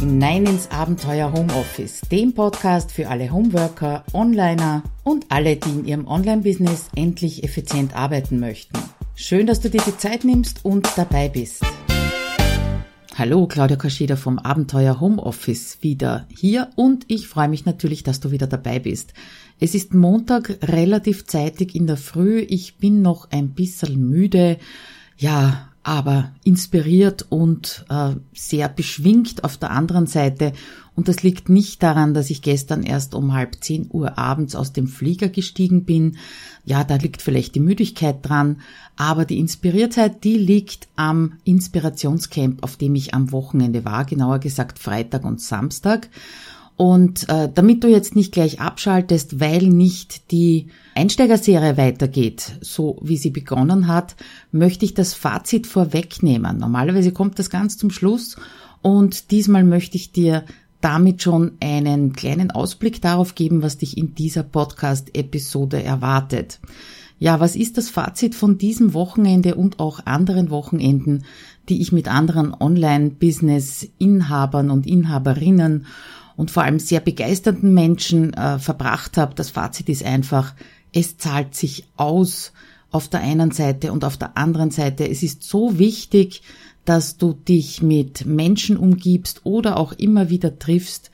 hinein ins Abenteuer Homeoffice, dem Podcast für alle Homeworker, Onliner und alle, die in ihrem Online-Business endlich effizient arbeiten möchten. Schön, dass du dir die Zeit nimmst und dabei bist. Hallo, Claudia Kascheda vom Abenteuer Homeoffice wieder hier und ich freue mich natürlich, dass du wieder dabei bist. Es ist Montag relativ zeitig in der Früh. Ich bin noch ein bisschen müde. Ja, aber inspiriert und äh, sehr beschwingt auf der anderen Seite. Und das liegt nicht daran, dass ich gestern erst um halb zehn Uhr abends aus dem Flieger gestiegen bin. Ja, da liegt vielleicht die Müdigkeit dran, aber die Inspiriertheit, die liegt am Inspirationscamp, auf dem ich am Wochenende war, genauer gesagt Freitag und Samstag. Und äh, damit du jetzt nicht gleich abschaltest, weil nicht die Einsteigerserie weitergeht, so wie sie begonnen hat, möchte ich das Fazit vorwegnehmen. Normalerweise kommt das ganz zum Schluss und diesmal möchte ich dir damit schon einen kleinen Ausblick darauf geben, was dich in dieser Podcast-Episode erwartet. Ja, was ist das Fazit von diesem Wochenende und auch anderen Wochenenden, die ich mit anderen Online-Business-Inhabern und Inhaberinnen und vor allem sehr begeisterten Menschen äh, verbracht habe. Das Fazit ist einfach, es zahlt sich aus auf der einen Seite und auf der anderen Seite. Es ist so wichtig, dass du dich mit Menschen umgibst oder auch immer wieder triffst,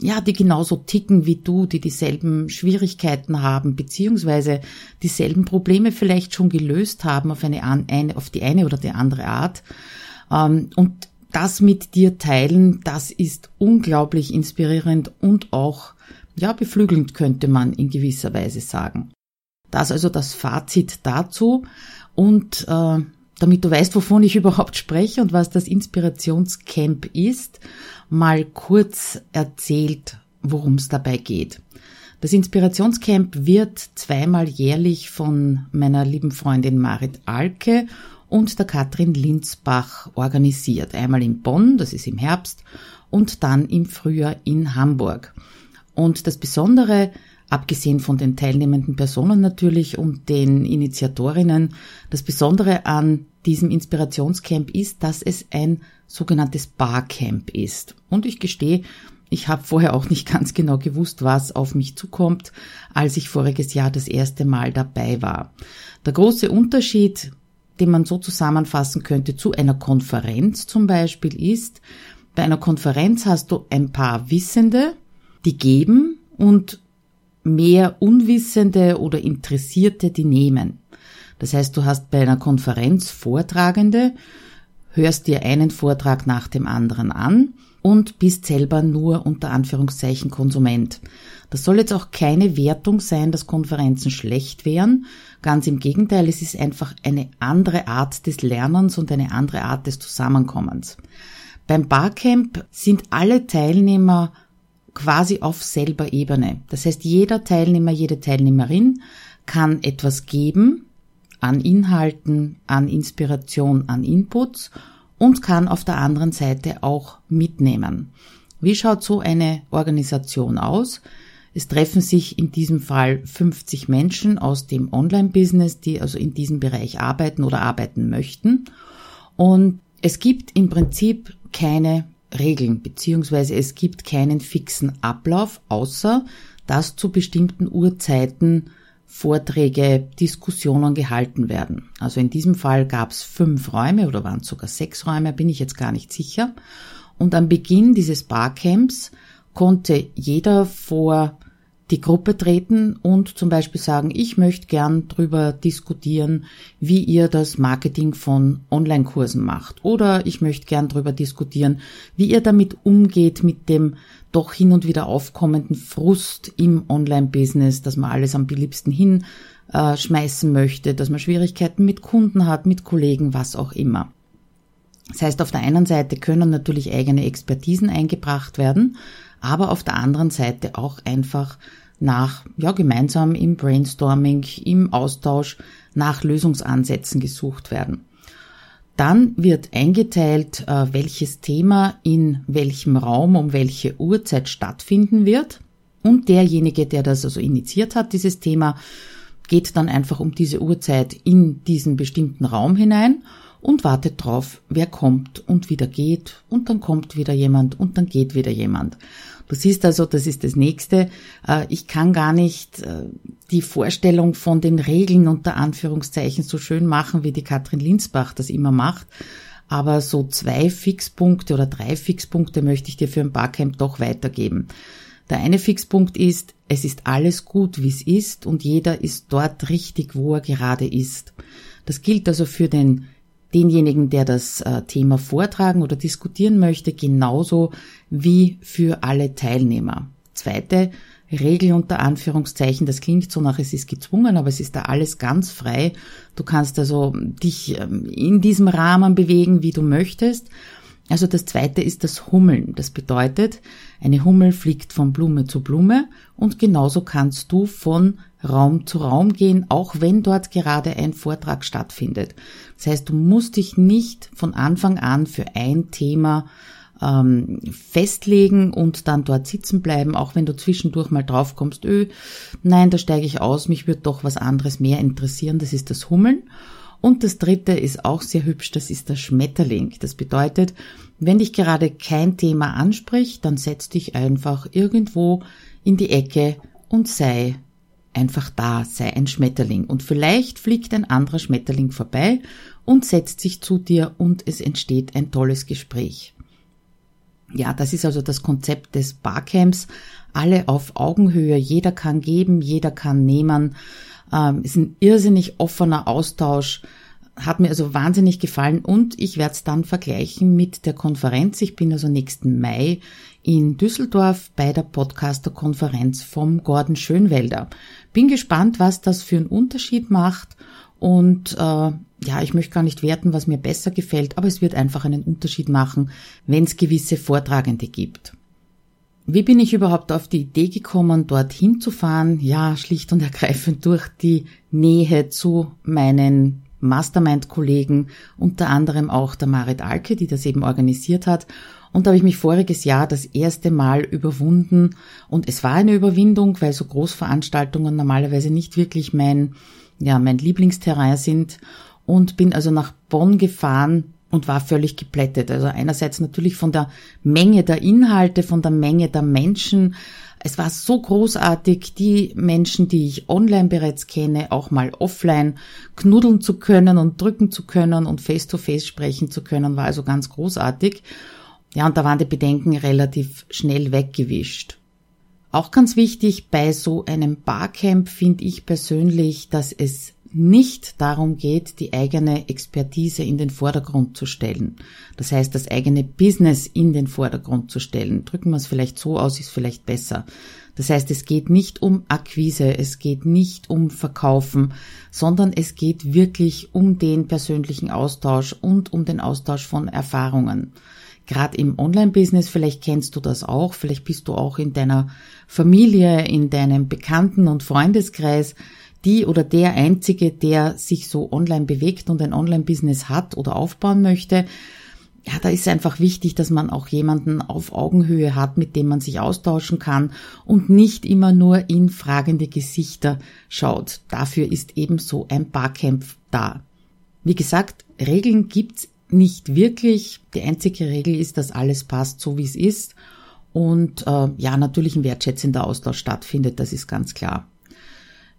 ja, die genauso ticken wie du, die dieselben Schwierigkeiten haben, beziehungsweise dieselben Probleme vielleicht schon gelöst haben auf eine, eine auf die eine oder die andere Art. Ähm, und das mit dir teilen, das ist unglaublich inspirierend und auch, ja, beflügelnd könnte man in gewisser Weise sagen. Das also das Fazit dazu und äh, damit du weißt, wovon ich überhaupt spreche und was das Inspirationscamp ist, mal kurz erzählt, worum es dabei geht. Das Inspirationscamp wird zweimal jährlich von meiner lieben Freundin Marit Alke und der Katrin Linzbach organisiert. Einmal in Bonn, das ist im Herbst, und dann im Frühjahr in Hamburg. Und das Besondere, abgesehen von den teilnehmenden Personen natürlich und den Initiatorinnen, das Besondere an diesem Inspirationscamp ist, dass es ein sogenanntes Barcamp ist. Und ich gestehe, ich habe vorher auch nicht ganz genau gewusst, was auf mich zukommt, als ich voriges Jahr das erste Mal dabei war. Der große Unterschied den man so zusammenfassen könnte zu einer Konferenz zum Beispiel ist, bei einer Konferenz hast du ein paar Wissende, die geben und mehr Unwissende oder Interessierte, die nehmen. Das heißt, du hast bei einer Konferenz Vortragende, hörst dir einen Vortrag nach dem anderen an und bist selber nur unter Anführungszeichen Konsument. Das soll jetzt auch keine Wertung sein, dass Konferenzen schlecht wären. Ganz im Gegenteil, es ist einfach eine andere Art des Lernens und eine andere Art des Zusammenkommens. Beim Barcamp sind alle Teilnehmer quasi auf selber Ebene. Das heißt, jeder Teilnehmer, jede Teilnehmerin kann etwas geben an Inhalten, an Inspiration, an Inputs und kann auf der anderen Seite auch mitnehmen. Wie schaut so eine Organisation aus? Es treffen sich in diesem Fall 50 Menschen aus dem Online-Business, die also in diesem Bereich arbeiten oder arbeiten möchten. Und es gibt im Prinzip keine Regeln, beziehungsweise es gibt keinen fixen Ablauf, außer dass zu bestimmten Uhrzeiten Vorträge, Diskussionen gehalten werden. Also in diesem Fall gab es fünf Räume oder waren es sogar sechs Räume, bin ich jetzt gar nicht sicher. Und am Beginn dieses Barcamps konnte jeder vor die Gruppe treten und zum Beispiel sagen, ich möchte gern drüber diskutieren, wie ihr das Marketing von Online-Kursen macht. Oder ich möchte gern drüber diskutieren, wie ihr damit umgeht mit dem doch hin und wieder aufkommenden Frust im Online-Business, dass man alles am beliebsten hinschmeißen möchte, dass man Schwierigkeiten mit Kunden hat, mit Kollegen, was auch immer. Das heißt, auf der einen Seite können natürlich eigene Expertisen eingebracht werden, aber auf der anderen Seite auch einfach nach, ja, gemeinsam im Brainstorming, im Austausch nach Lösungsansätzen gesucht werden. Dann wird eingeteilt, äh, welches Thema in welchem Raum um welche Uhrzeit stattfinden wird. Und derjenige, der das also initiiert hat, dieses Thema, geht dann einfach um diese Uhrzeit in diesen bestimmten Raum hinein und wartet drauf, wer kommt und wieder geht und dann kommt wieder jemand und dann geht wieder jemand. Du siehst also, das ist das nächste. Äh, ich kann gar nicht äh, die Vorstellung von den Regeln unter Anführungszeichen so schön machen, wie die Katrin Linsbach das immer macht. Aber so zwei Fixpunkte oder drei Fixpunkte möchte ich dir für ein Barcamp doch weitergeben. Der eine Fixpunkt ist, es ist alles gut, wie es ist und jeder ist dort richtig, wo er gerade ist. Das gilt also für den denjenigen, der das äh, Thema vortragen oder diskutieren möchte, genauso wie für alle Teilnehmer. Zweite Regel unter Anführungszeichen, das klingt so nach, es ist gezwungen, aber es ist da alles ganz frei. Du kannst also dich ähm, in diesem Rahmen bewegen, wie du möchtest. Also das zweite ist das Hummeln. Das bedeutet, eine Hummel fliegt von Blume zu Blume und genauso kannst du von Raum zu Raum gehen, auch wenn dort gerade ein Vortrag stattfindet. Das heißt, du musst dich nicht von Anfang an für ein Thema ähm, festlegen und dann dort sitzen bleiben, auch wenn du zwischendurch mal draufkommst, öh, nein, da steige ich aus, mich wird doch was anderes mehr interessieren, das ist das Hummeln. Und das dritte ist auch sehr hübsch, das ist der Schmetterling. Das bedeutet, wenn dich gerade kein Thema anspricht, dann setz dich einfach irgendwo in die Ecke und sei einfach da, sei ein Schmetterling. Und vielleicht fliegt ein anderer Schmetterling vorbei und setzt sich zu dir und es entsteht ein tolles Gespräch. Ja, das ist also das Konzept des Barcamps. Alle auf Augenhöhe, jeder kann geben, jeder kann nehmen. Ähm, ist ein irrsinnig offener Austausch. Hat mir also wahnsinnig gefallen und ich werde es dann vergleichen mit der Konferenz. Ich bin also nächsten Mai in Düsseldorf bei der Podcaster-Konferenz vom Gordon Schönwelder. Bin gespannt, was das für einen Unterschied macht und äh, ja, ich möchte gar nicht werten, was mir besser gefällt, aber es wird einfach einen Unterschied machen, wenn es gewisse Vortragende gibt. Wie bin ich überhaupt auf die Idee gekommen, dorthin zu fahren? Ja, schlicht und ergreifend durch die Nähe zu meinen Mastermind-Kollegen, unter anderem auch der Marit Alke, die das eben organisiert hat. Und da habe ich mich voriges Jahr das erste Mal überwunden. Und es war eine Überwindung, weil so Großveranstaltungen normalerweise nicht wirklich mein, ja, mein Lieblingsterrain sind. Und bin also nach Bonn gefahren und war völlig geplättet. Also einerseits natürlich von der Menge der Inhalte, von der Menge der Menschen. Es war so großartig, die Menschen, die ich online bereits kenne, auch mal offline knuddeln zu können und drücken zu können und face-to-face -face sprechen zu können, war also ganz großartig. Ja, und da waren die Bedenken relativ schnell weggewischt. Auch ganz wichtig bei so einem Barcamp finde ich persönlich, dass es nicht darum geht, die eigene Expertise in den Vordergrund zu stellen. Das heißt, das eigene Business in den Vordergrund zu stellen. Drücken wir es vielleicht so aus, ist vielleicht besser. Das heißt, es geht nicht um Akquise, es geht nicht um Verkaufen, sondern es geht wirklich um den persönlichen Austausch und um den Austausch von Erfahrungen. Gerade im Online-Business, vielleicht kennst du das auch, vielleicht bist du auch in deiner Familie, in deinem Bekannten- und Freundeskreis die oder der Einzige, der sich so online bewegt und ein Online-Business hat oder aufbauen möchte, ja, da ist einfach wichtig, dass man auch jemanden auf Augenhöhe hat, mit dem man sich austauschen kann und nicht immer nur in fragende Gesichter schaut. Dafür ist ebenso ein Barcamp da. Wie gesagt, Regeln gibt's nicht wirklich. Die einzige Regel ist, dass alles passt, so wie es ist. Und äh, ja, natürlich ein wertschätzender Austausch stattfindet, das ist ganz klar.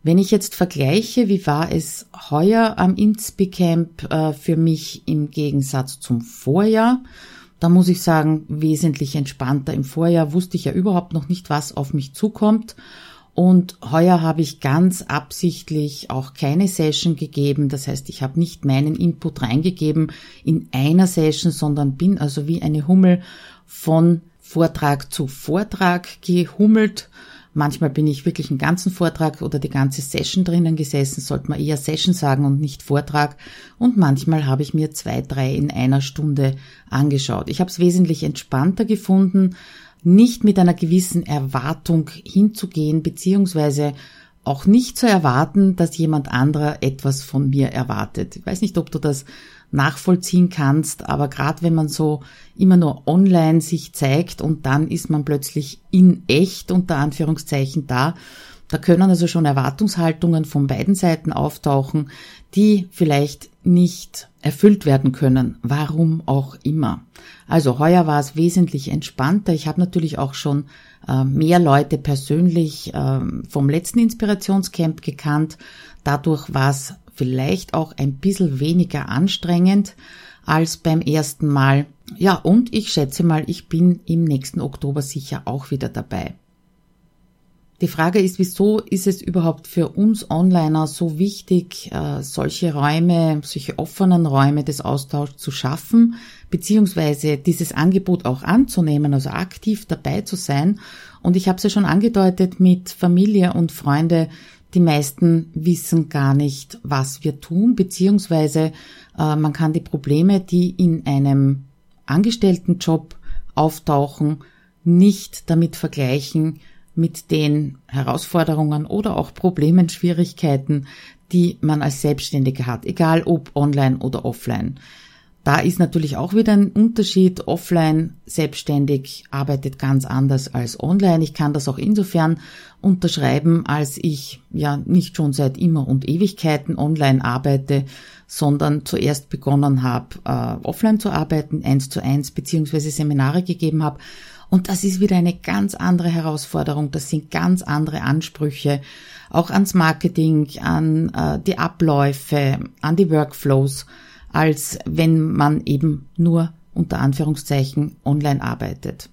Wenn ich jetzt vergleiche, wie war es heuer am Inspicamp äh, für mich im Gegensatz zum Vorjahr, da muss ich sagen, wesentlich entspannter. Im Vorjahr wusste ich ja überhaupt noch nicht, was auf mich zukommt. Und heuer habe ich ganz absichtlich auch keine Session gegeben. Das heißt, ich habe nicht meinen Input reingegeben in einer Session, sondern bin also wie eine Hummel von Vortrag zu Vortrag gehummelt Manchmal bin ich wirklich einen ganzen Vortrag oder die ganze Session drinnen gesessen, sollte man eher Session sagen und nicht Vortrag. Und manchmal habe ich mir zwei, drei in einer Stunde angeschaut. Ich habe es wesentlich entspannter gefunden, nicht mit einer gewissen Erwartung hinzugehen, beziehungsweise auch nicht zu erwarten, dass jemand anderer etwas von mir erwartet. Ich weiß nicht, ob du das nachvollziehen kannst. Aber gerade wenn man so immer nur online sich zeigt und dann ist man plötzlich in echt unter Anführungszeichen da, Da können also schon Erwartungshaltungen von beiden Seiten auftauchen, die vielleicht nicht erfüllt werden können, warum auch immer. Also heuer war es wesentlich entspannter. Ich habe natürlich auch schon äh, mehr Leute persönlich äh, vom letzten Inspirationscamp gekannt. Dadurch war es vielleicht auch ein bisschen weniger anstrengend als beim ersten Mal. Ja, und ich schätze mal, ich bin im nächsten Oktober sicher auch wieder dabei. Die Frage ist, wieso ist es überhaupt für uns Onliner so wichtig, äh, solche Räume, solche offenen Räume des Austauschs zu schaffen, beziehungsweise dieses Angebot auch anzunehmen, also aktiv dabei zu sein. Und ich habe es ja schon angedeutet mit Familie und Freunde, die meisten wissen gar nicht, was wir tun, beziehungsweise äh, man kann die Probleme, die in einem Angestelltenjob auftauchen, nicht damit vergleichen, mit den Herausforderungen oder auch Problemen, Schwierigkeiten, die man als Selbstständiger hat, egal ob online oder offline. Da ist natürlich auch wieder ein Unterschied. Offline selbstständig arbeitet ganz anders als online. Ich kann das auch insofern unterschreiben, als ich ja nicht schon seit immer und Ewigkeiten online arbeite, sondern zuerst begonnen habe, äh, offline zu arbeiten, eins zu eins, beziehungsweise Seminare gegeben habe und das ist wieder eine ganz andere Herausforderung. Das sind ganz andere Ansprüche, auch ans Marketing, an äh, die Abläufe, an die Workflows, als wenn man eben nur unter Anführungszeichen online arbeitet.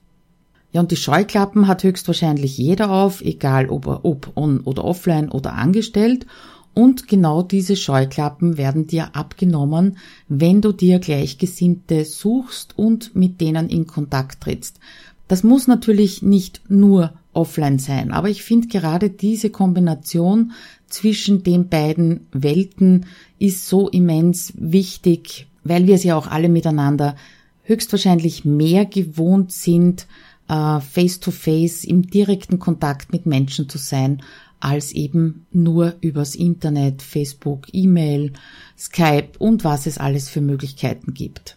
Ja, und die Scheuklappen hat höchstwahrscheinlich jeder auf, egal ob, ob on oder offline oder angestellt. Und genau diese Scheuklappen werden dir abgenommen, wenn du dir Gleichgesinnte suchst und mit denen in Kontakt trittst. Das muss natürlich nicht nur offline sein, aber ich finde gerade diese Kombination zwischen den beiden Welten ist so immens wichtig, weil wir es ja auch alle miteinander höchstwahrscheinlich mehr gewohnt sind, face to face im direkten Kontakt mit Menschen zu sein, als eben nur übers Internet, Facebook, E-Mail, Skype und was es alles für Möglichkeiten gibt.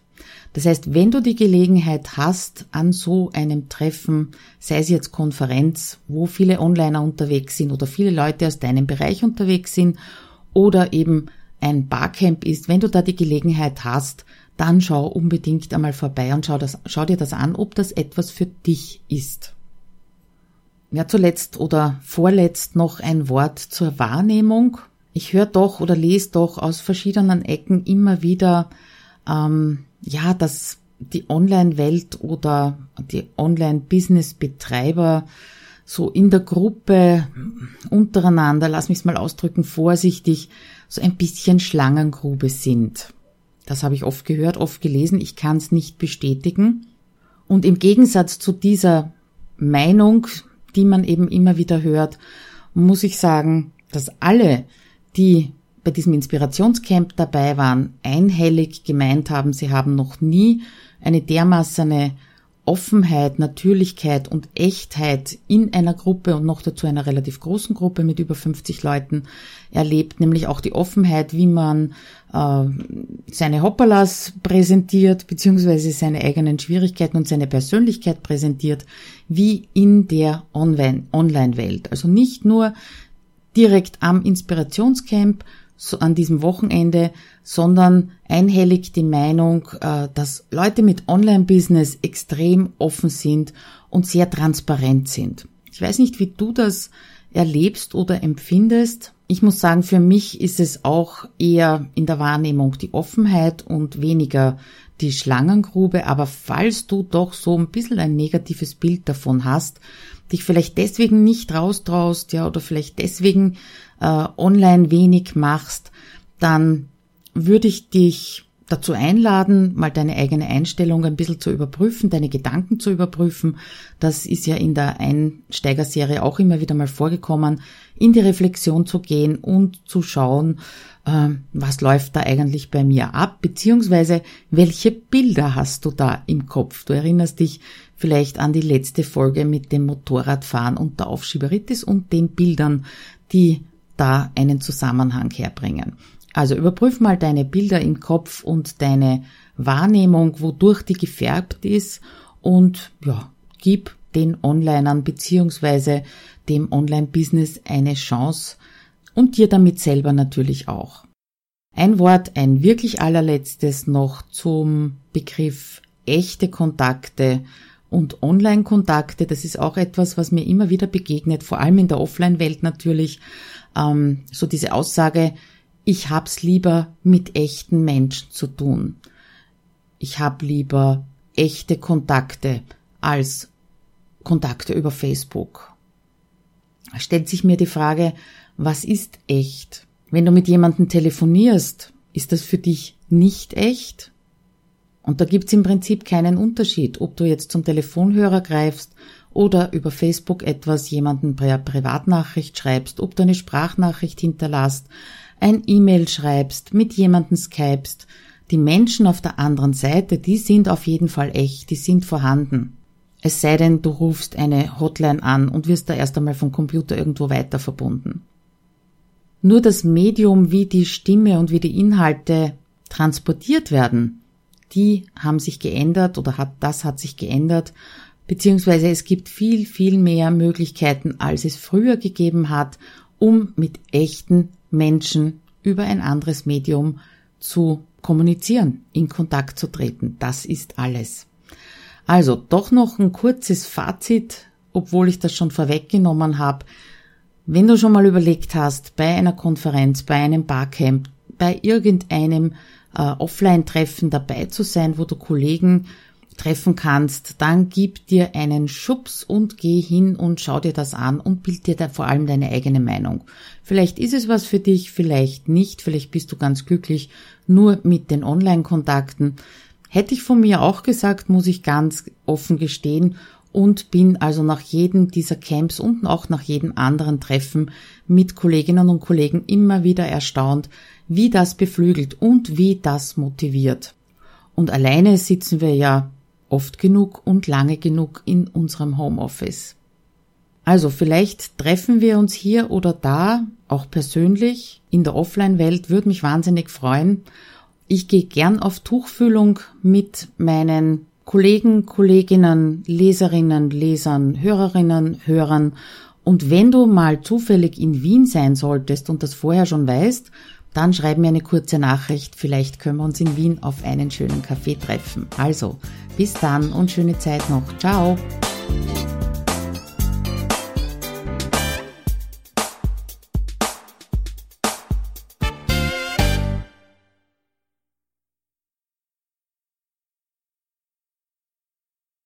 Das heißt, wenn du die Gelegenheit hast, an so einem Treffen, sei es jetzt Konferenz, wo viele Onliner unterwegs sind oder viele Leute aus deinem Bereich unterwegs sind oder eben ein Barcamp ist, wenn du da die Gelegenheit hast, dann schau unbedingt einmal vorbei und schau, das, schau dir das an, ob das etwas für dich ist. Ja, zuletzt oder vorletzt noch ein Wort zur Wahrnehmung. Ich höre doch oder lese doch aus verschiedenen Ecken immer wieder, ähm, ja, dass die Online-Welt oder die Online-Business-Betreiber so in der Gruppe untereinander, lass mich es mal ausdrücken, vorsichtig, so ein bisschen Schlangengrube sind. Das habe ich oft gehört, oft gelesen, ich kann es nicht bestätigen. Und im Gegensatz zu dieser Meinung, die man eben immer wieder hört, muss ich sagen, dass alle, die bei diesem Inspirationscamp dabei waren, einhellig gemeint haben, sie haben noch nie eine dermaßene Offenheit, Natürlichkeit und Echtheit in einer Gruppe und noch dazu einer relativ großen Gruppe mit über 50 Leuten erlebt, nämlich auch die Offenheit, wie man äh, seine Hoppalas präsentiert, beziehungsweise seine eigenen Schwierigkeiten und seine Persönlichkeit präsentiert, wie in der Online-Welt. Also nicht nur direkt am Inspirationscamp, so an diesem Wochenende, sondern einhellig die Meinung, äh, dass Leute mit Online-Business extrem offen sind und sehr transparent sind. Ich weiß nicht, wie du das erlebst oder empfindest. Ich muss sagen, für mich ist es auch eher in der Wahrnehmung die Offenheit und weniger die Schlangengrube. Aber falls du doch so ein bisschen ein negatives Bild davon hast, dich vielleicht deswegen nicht raustraust, ja, oder vielleicht deswegen äh, online wenig machst, dann würde ich dich dazu einladen, mal deine eigene Einstellung ein bisschen zu überprüfen, deine Gedanken zu überprüfen. Das ist ja in der Einsteigerserie auch immer wieder mal vorgekommen, in die Reflexion zu gehen und zu schauen, was läuft da eigentlich bei mir ab, beziehungsweise welche Bilder hast du da im Kopf. Du erinnerst dich vielleicht an die letzte Folge mit dem Motorradfahren und der Aufschieberitis und den Bildern, die da einen Zusammenhang herbringen. Also überprüf mal deine Bilder im Kopf und deine Wahrnehmung, wodurch die gefärbt ist und ja, gib den Onlinern beziehungsweise dem Online-Business eine Chance und dir damit selber natürlich auch. Ein Wort, ein wirklich allerletztes noch zum Begriff echte Kontakte und Online-Kontakte. Das ist auch etwas, was mir immer wieder begegnet, vor allem in der Offline-Welt natürlich. Ähm, so diese Aussage, ich hab's lieber mit echten Menschen zu tun. Ich hab lieber echte Kontakte als Kontakte über Facebook. Stellt sich mir die Frage, was ist echt? Wenn du mit jemandem telefonierst, ist das für dich nicht echt? Und da gibt's im Prinzip keinen Unterschied, ob du jetzt zum Telefonhörer greifst oder über Facebook etwas jemanden per Privatnachricht schreibst, ob du eine Sprachnachricht hinterlässt, ein E-Mail schreibst, mit jemandem skypst. Die Menschen auf der anderen Seite, die sind auf jeden Fall echt, die sind vorhanden. Es sei denn, du rufst eine Hotline an und wirst da erst einmal vom Computer irgendwo weiter verbunden. Nur das Medium, wie die Stimme und wie die Inhalte transportiert werden, die haben sich geändert oder hat, das hat sich geändert, beziehungsweise es gibt viel, viel mehr Möglichkeiten, als es früher gegeben hat, um mit echten Menschen über ein anderes Medium zu kommunizieren, in Kontakt zu treten. Das ist alles. Also doch noch ein kurzes Fazit, obwohl ich das schon vorweggenommen habe. Wenn du schon mal überlegt hast, bei einer Konferenz, bei einem Barcamp, bei irgendeinem äh, Offline-Treffen dabei zu sein, wo du Kollegen treffen kannst, dann gib dir einen Schubs und geh hin und schau dir das an und bild dir da vor allem deine eigene Meinung. Vielleicht ist es was für dich, vielleicht nicht, vielleicht bist du ganz glücklich nur mit den Online-Kontakten. Hätte ich von mir auch gesagt, muss ich ganz offen gestehen und bin also nach jedem dieser Camps und auch nach jedem anderen Treffen mit Kolleginnen und Kollegen immer wieder erstaunt, wie das beflügelt und wie das motiviert. Und alleine sitzen wir ja oft genug und lange genug in unserem Homeoffice. Also vielleicht treffen wir uns hier oder da, auch persönlich, in der Offline-Welt, würde mich wahnsinnig freuen ich gehe gern auf Tuchfühlung mit meinen Kollegen, Kolleginnen, Leserinnen, Lesern, Hörerinnen, Hörern. Und wenn du mal zufällig in Wien sein solltest und das vorher schon weißt, dann schreib mir eine kurze Nachricht. Vielleicht können wir uns in Wien auf einen schönen Kaffee treffen. Also, bis dann und schöne Zeit noch. Ciao.